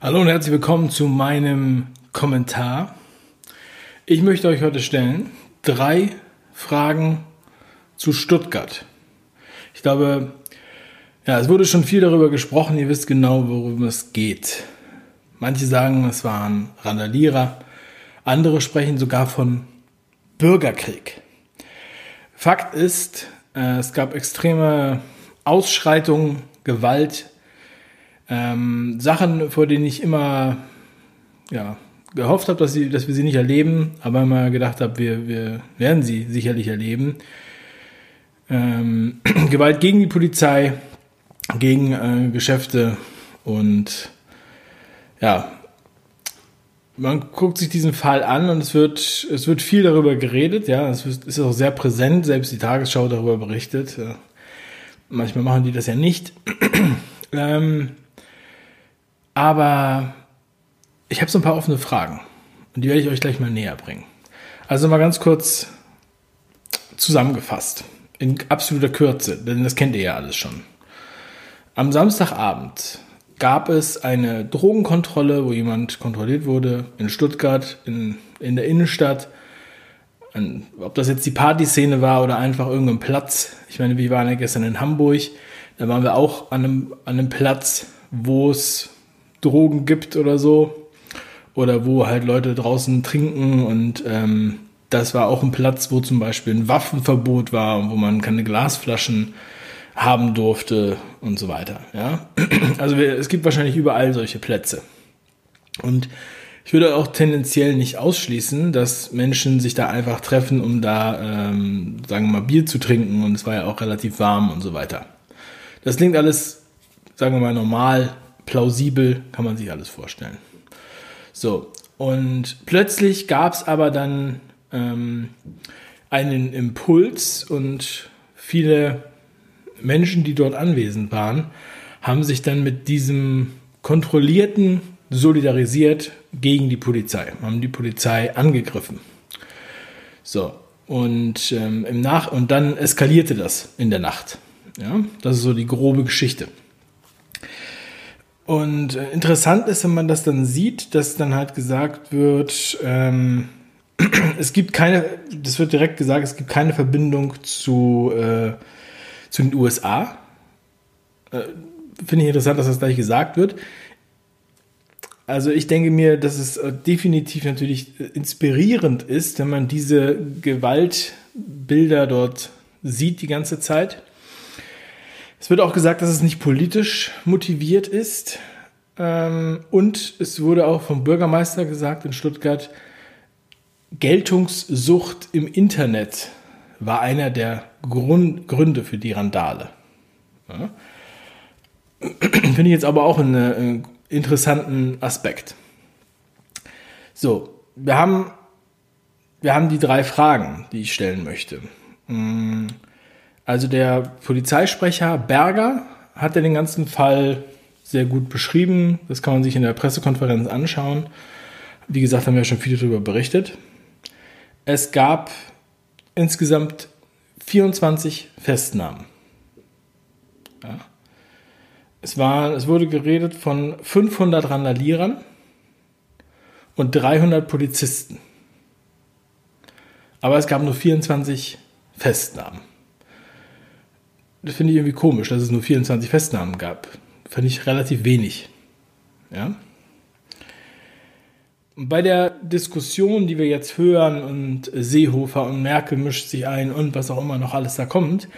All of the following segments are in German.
Hallo und herzlich willkommen zu meinem Kommentar. Ich möchte euch heute stellen drei Fragen zu Stuttgart. Ich glaube, ja, es wurde schon viel darüber gesprochen. Ihr wisst genau, worum es geht. Manche sagen, es waren Randalierer. Andere sprechen sogar von Bürgerkrieg. Fakt ist, äh, es gab extreme Ausschreitungen, Gewalt, ähm, Sachen, vor denen ich immer ja, gehofft habe, dass, sie, dass wir sie nicht erleben, aber immer gedacht habe, wir, wir werden sie sicherlich erleben. Ähm, Gewalt gegen die Polizei, gegen äh, Geschäfte und ja, man guckt sich diesen Fall an und es wird, es wird viel darüber geredet, ja, es ist auch sehr präsent, selbst die Tagesschau darüber berichtet. Ja. Manchmal machen die das ja nicht. ähm, aber ich habe so ein paar offene Fragen und die werde ich euch gleich mal näher bringen. Also mal ganz kurz zusammengefasst, in absoluter Kürze, denn das kennt ihr ja alles schon. Am Samstagabend gab es eine Drogenkontrolle, wo jemand kontrolliert wurde in Stuttgart, in, in der Innenstadt. Und ob das jetzt die Partyszene war oder einfach irgendein Platz. Ich meine, wir waren ja gestern in Hamburg. Da waren wir auch an einem, an einem Platz, wo es Drogen gibt oder so. Oder wo halt Leute draußen trinken und ähm, das war auch ein Platz, wo zum Beispiel ein Waffenverbot war und wo man keine Glasflaschen haben durfte und so weiter. Ja? Also es gibt wahrscheinlich überall solche Plätze. Und ich würde auch tendenziell nicht ausschließen, dass Menschen sich da einfach treffen, um da, ähm, sagen wir mal, Bier zu trinken. Und es war ja auch relativ warm und so weiter. Das klingt alles, sagen wir mal, normal, plausibel, kann man sich alles vorstellen. So, und plötzlich gab es aber dann ähm, einen Impuls und viele Menschen, die dort anwesend waren, haben sich dann mit diesem kontrollierten solidarisiert gegen die Polizei, haben die Polizei angegriffen. So, und ähm, im Nach und dann eskalierte das in der Nacht. Ja, das ist so die grobe Geschichte. Und äh, interessant ist, wenn man das dann sieht, dass dann halt gesagt wird, ähm, es gibt keine, das wird direkt gesagt, es gibt keine Verbindung zu, äh, zu den USA. Äh, Finde ich interessant, dass das gleich gesagt wird. Also ich denke mir, dass es äh, definitiv natürlich äh, inspirierend ist, wenn man diese Gewaltbilder dort sieht die ganze Zeit. Es wird auch gesagt, dass es nicht politisch motiviert ist. Ähm, und es wurde auch vom Bürgermeister gesagt in Stuttgart, Geltungssucht im Internet war einer der Grund, Gründe für die Randale. Ja. Finde ich jetzt aber auch einen, einen äh, interessanten Aspekt. So, wir haben, wir haben die drei Fragen, die ich stellen möchte. Hm. Also der Polizeisprecher Berger hat ja den ganzen Fall sehr gut beschrieben. Das kann man sich in der Pressekonferenz anschauen. Wie gesagt, haben wir ja schon viel darüber berichtet. Es gab insgesamt 24 Festnahmen. Ja. Es, war, es wurde geredet von 500 Randalierern und 300 Polizisten. Aber es gab nur 24 Festnahmen. Das finde ich irgendwie komisch, dass es nur 24 Festnahmen gab. Fand ich relativ wenig. Ja. Bei der Diskussion, die wir jetzt hören, und Seehofer und Merkel mischt sich ein und was auch immer noch alles da kommt,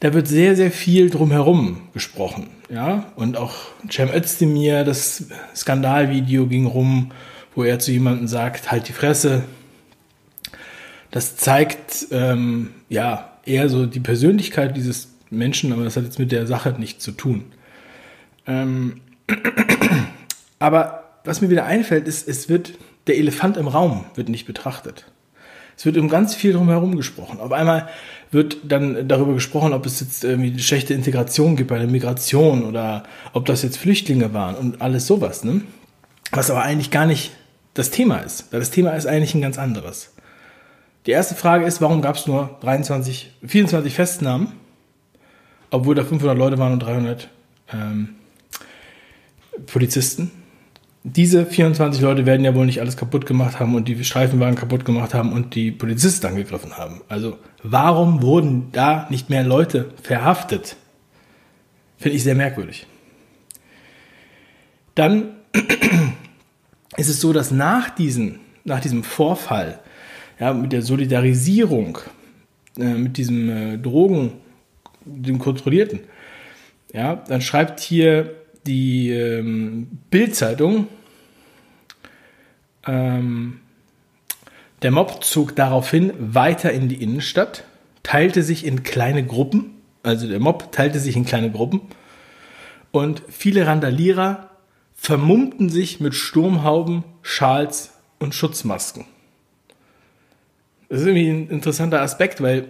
da wird sehr, sehr viel drumherum gesprochen. Ja? Und auch Cem Özdemir, das Skandalvideo ging rum, wo er zu jemandem sagt, halt die Fresse. Das zeigt ähm, ja eher so die Persönlichkeit dieses Menschen, aber das hat jetzt mit der Sache nichts zu tun. Ähm, aber was mir wieder einfällt, ist, es wird, der Elefant im Raum wird nicht betrachtet. Es wird um ganz viel drumherum gesprochen. Auf einmal wird dann darüber gesprochen, ob es jetzt irgendwie eine schlechte Integration gibt bei der Migration oder ob das jetzt Flüchtlinge waren und alles sowas, ne? Was aber eigentlich gar nicht das Thema ist. Weil das Thema ist eigentlich ein ganz anderes. Die erste Frage ist, warum gab es nur 23, 24 Festnahmen? Obwohl da 500 Leute waren und 300 ähm, Polizisten. diese 24 Leute werden ja wohl nicht alles kaputt gemacht haben und die Streifenwagen kaputt gemacht haben und die Polizisten angegriffen haben. Also warum wurden da nicht mehr Leute verhaftet? Finde ich sehr merkwürdig. Dann ist es so, dass nach, diesen, nach diesem Vorfall, ja, mit der Solidarisierung, äh, mit diesem äh, Drogen, dem Kontrollierten, ja, dann schreibt hier die ähm, Bildzeitung, ähm, der Mob zog daraufhin weiter in die Innenstadt, teilte sich in kleine Gruppen, also der Mob teilte sich in kleine Gruppen und viele Randalierer vermummten sich mit Sturmhauben, Schals und Schutzmasken. Das ist irgendwie ein interessanter Aspekt, weil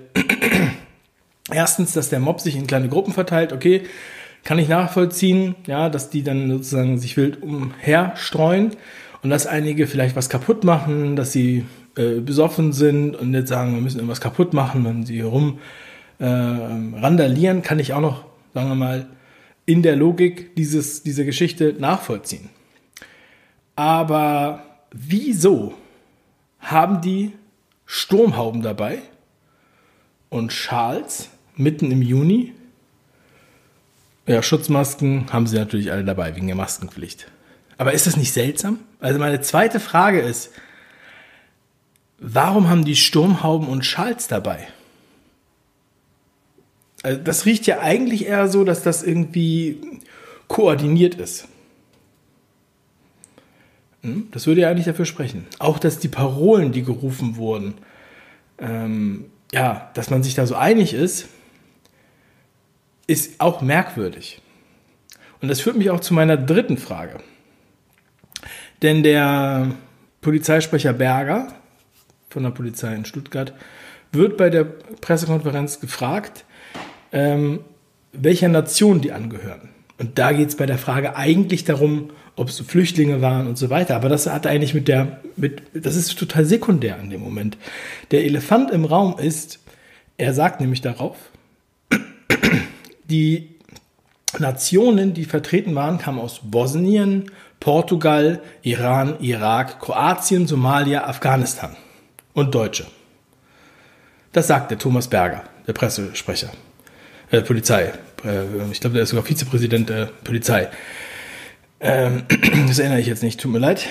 erstens, dass der Mob sich in kleine Gruppen verteilt, okay, kann ich nachvollziehen, ja, dass die dann sozusagen sich wild umherstreuen und dass einige vielleicht was kaputt machen, dass sie äh, besoffen sind und jetzt sagen, wir müssen irgendwas kaputt machen, wenn sie rum äh, randalieren, kann ich auch noch, sagen wir mal, in der Logik dieses, dieser Geschichte nachvollziehen. Aber wieso haben die Sturmhauben dabei und Schals mitten im Juni? Ja, Schutzmasken haben sie natürlich alle dabei wegen der Maskenpflicht. Aber ist das nicht seltsam? Also meine zweite Frage ist, warum haben die Sturmhauben und Schals dabei? Also das riecht ja eigentlich eher so, dass das irgendwie koordiniert ist. Hm? Das würde ja eigentlich dafür sprechen. Auch, dass die Parolen, die gerufen wurden, ähm, ja, dass man sich da so einig ist, ist auch merkwürdig. Und das führt mich auch zu meiner dritten Frage. Denn der Polizeisprecher Berger von der Polizei in Stuttgart wird bei der Pressekonferenz gefragt, ähm, welcher Nation die angehören. Und da geht es bei der Frage eigentlich darum, ob es Flüchtlinge waren und so weiter. Aber das hat eigentlich mit der, mit, das ist total sekundär in dem Moment. Der Elefant im Raum ist, er sagt nämlich darauf, die Nationen, die vertreten waren, kamen aus Bosnien, Portugal, Iran, Irak, Kroatien, Somalia, Afghanistan und Deutsche. Das sagt der Thomas Berger, der Pressesprecher äh, Polizei. Äh, ich glaube, der ist sogar Vizepräsident der Polizei. Ähm, das erinnere ich jetzt nicht, tut mir leid.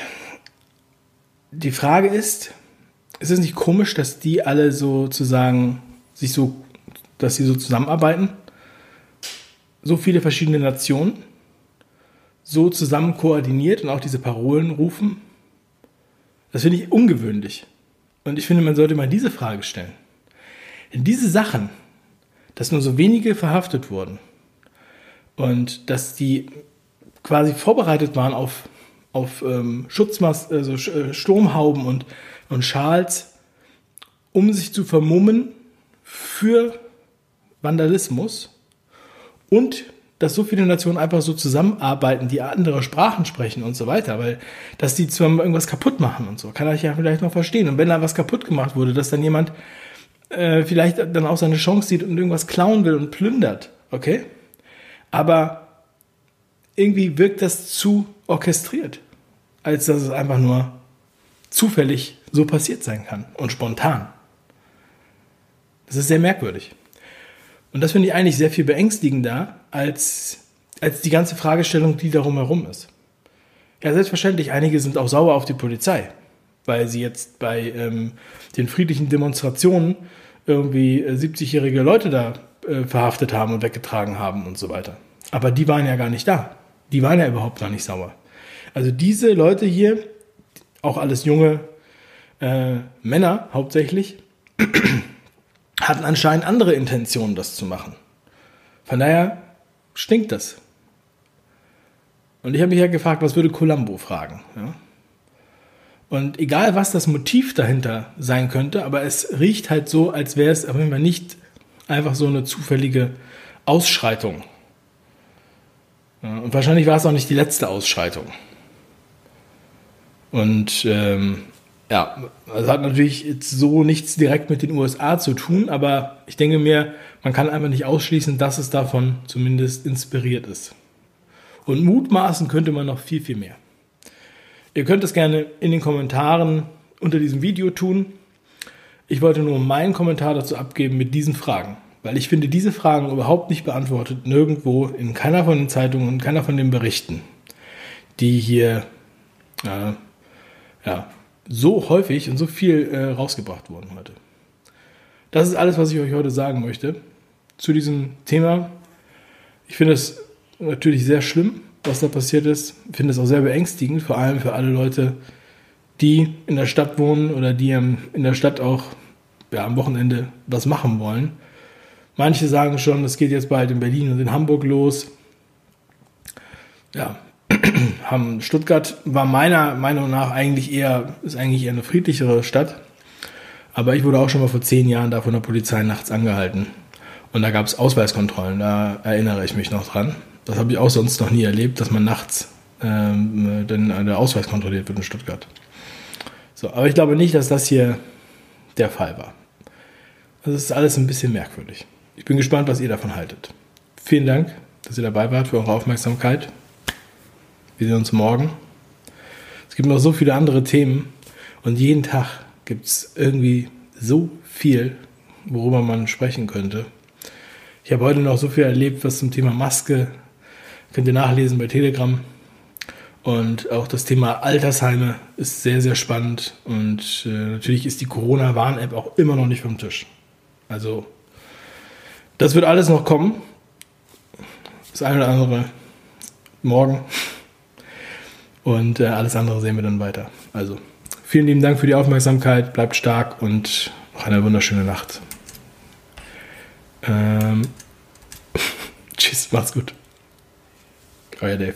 Die Frage ist, ist es nicht komisch, dass die alle sozusagen sich so, dass sie so zusammenarbeiten? So viele verschiedene Nationen, so zusammen koordiniert und auch diese Parolen rufen? Das finde ich ungewöhnlich. Und ich finde, man sollte mal diese Frage stellen. Denn diese Sachen, dass nur so wenige verhaftet wurden und dass die quasi vorbereitet waren auf, auf ähm, Schutzmas also Sturmhauben und, und Schals, um sich zu vermummen für Vandalismus und dass so viele Nationen einfach so zusammenarbeiten, die andere Sprachen sprechen und so weiter, weil dass die zwar irgendwas kaputt machen und so, kann ich ja vielleicht noch verstehen. Und wenn da was kaputt gemacht wurde, dass dann jemand äh, vielleicht dann auch seine Chance sieht und irgendwas klauen will und plündert, okay? Aber irgendwie wirkt das zu orchestriert, als dass es einfach nur zufällig so passiert sein kann und spontan. Das ist sehr merkwürdig. Und das finde ich eigentlich sehr viel beängstigender als, als die ganze Fragestellung, die darum herum ist. Ja, selbstverständlich, einige sind auch sauer auf die Polizei, weil sie jetzt bei ähm, den friedlichen Demonstrationen irgendwie 70-jährige äh, Leute da äh, verhaftet haben und weggetragen haben und so weiter. Aber die waren ja gar nicht da. Die waren ja überhaupt gar nicht sauer. Also diese Leute hier, auch alles junge äh, Männer hauptsächlich, hatten anscheinend andere Intentionen, das zu machen. Von daher stinkt das. Und ich habe mich ja gefragt, was würde Columbo fragen? Ja? Und egal, was das Motiv dahinter sein könnte, aber es riecht halt so, als wäre es aber nicht einfach so eine zufällige Ausschreitung. Und wahrscheinlich war es auch nicht die letzte Ausschreitung. Und ähm, ja, das hat natürlich jetzt so nichts direkt mit den USA zu tun, aber ich denke mir, man kann einfach nicht ausschließen, dass es davon zumindest inspiriert ist. Und mutmaßen könnte man noch viel, viel mehr. Ihr könnt es gerne in den Kommentaren unter diesem Video tun. Ich wollte nur meinen Kommentar dazu abgeben mit diesen Fragen, weil ich finde diese Fragen überhaupt nicht beantwortet, nirgendwo, in keiner von den Zeitungen, in keiner von den Berichten, die hier äh, ja, so häufig und so viel äh, rausgebracht wurden heute. Das ist alles, was ich euch heute sagen möchte zu diesem Thema. Ich finde es natürlich sehr schlimm, was da passiert ist. Ich finde es auch sehr beängstigend, vor allem für alle Leute, die in der Stadt wohnen oder die in der Stadt auch ja, am Wochenende was machen wollen. Manche sagen schon, es geht jetzt bald in Berlin und in Hamburg los. Ja, Stuttgart war meiner Meinung nach eigentlich eher, ist eigentlich eher eine friedlichere Stadt. Aber ich wurde auch schon mal vor zehn Jahren da von der Polizei nachts angehalten. Und da gab es Ausweiskontrollen, da erinnere ich mich noch dran. Das habe ich auch sonst noch nie erlebt, dass man nachts ähm, dann der Ausweis kontrolliert wird in Stuttgart. So, aber ich glaube nicht, dass das hier der Fall war. Das ist alles ein bisschen merkwürdig. Ich bin gespannt, was ihr davon haltet. Vielen Dank, dass ihr dabei wart, für eure Aufmerksamkeit. Wir sehen uns morgen. Es gibt noch so viele andere Themen und jeden Tag gibt es irgendwie so viel, worüber man sprechen könnte. Ich habe heute noch so viel erlebt, was zum Thema Maske Könnt ihr nachlesen bei Telegram. Und auch das Thema Altersheime ist sehr, sehr spannend. Und äh, natürlich ist die Corona-Warn-App auch immer noch nicht vom Tisch. Also, das wird alles noch kommen. Das eine oder andere morgen. Und äh, alles andere sehen wir dann weiter. Also, vielen lieben Dank für die Aufmerksamkeit. Bleibt stark und noch eine wunderschöne Nacht. Ähm, tschüss, macht's gut. Euer Dave.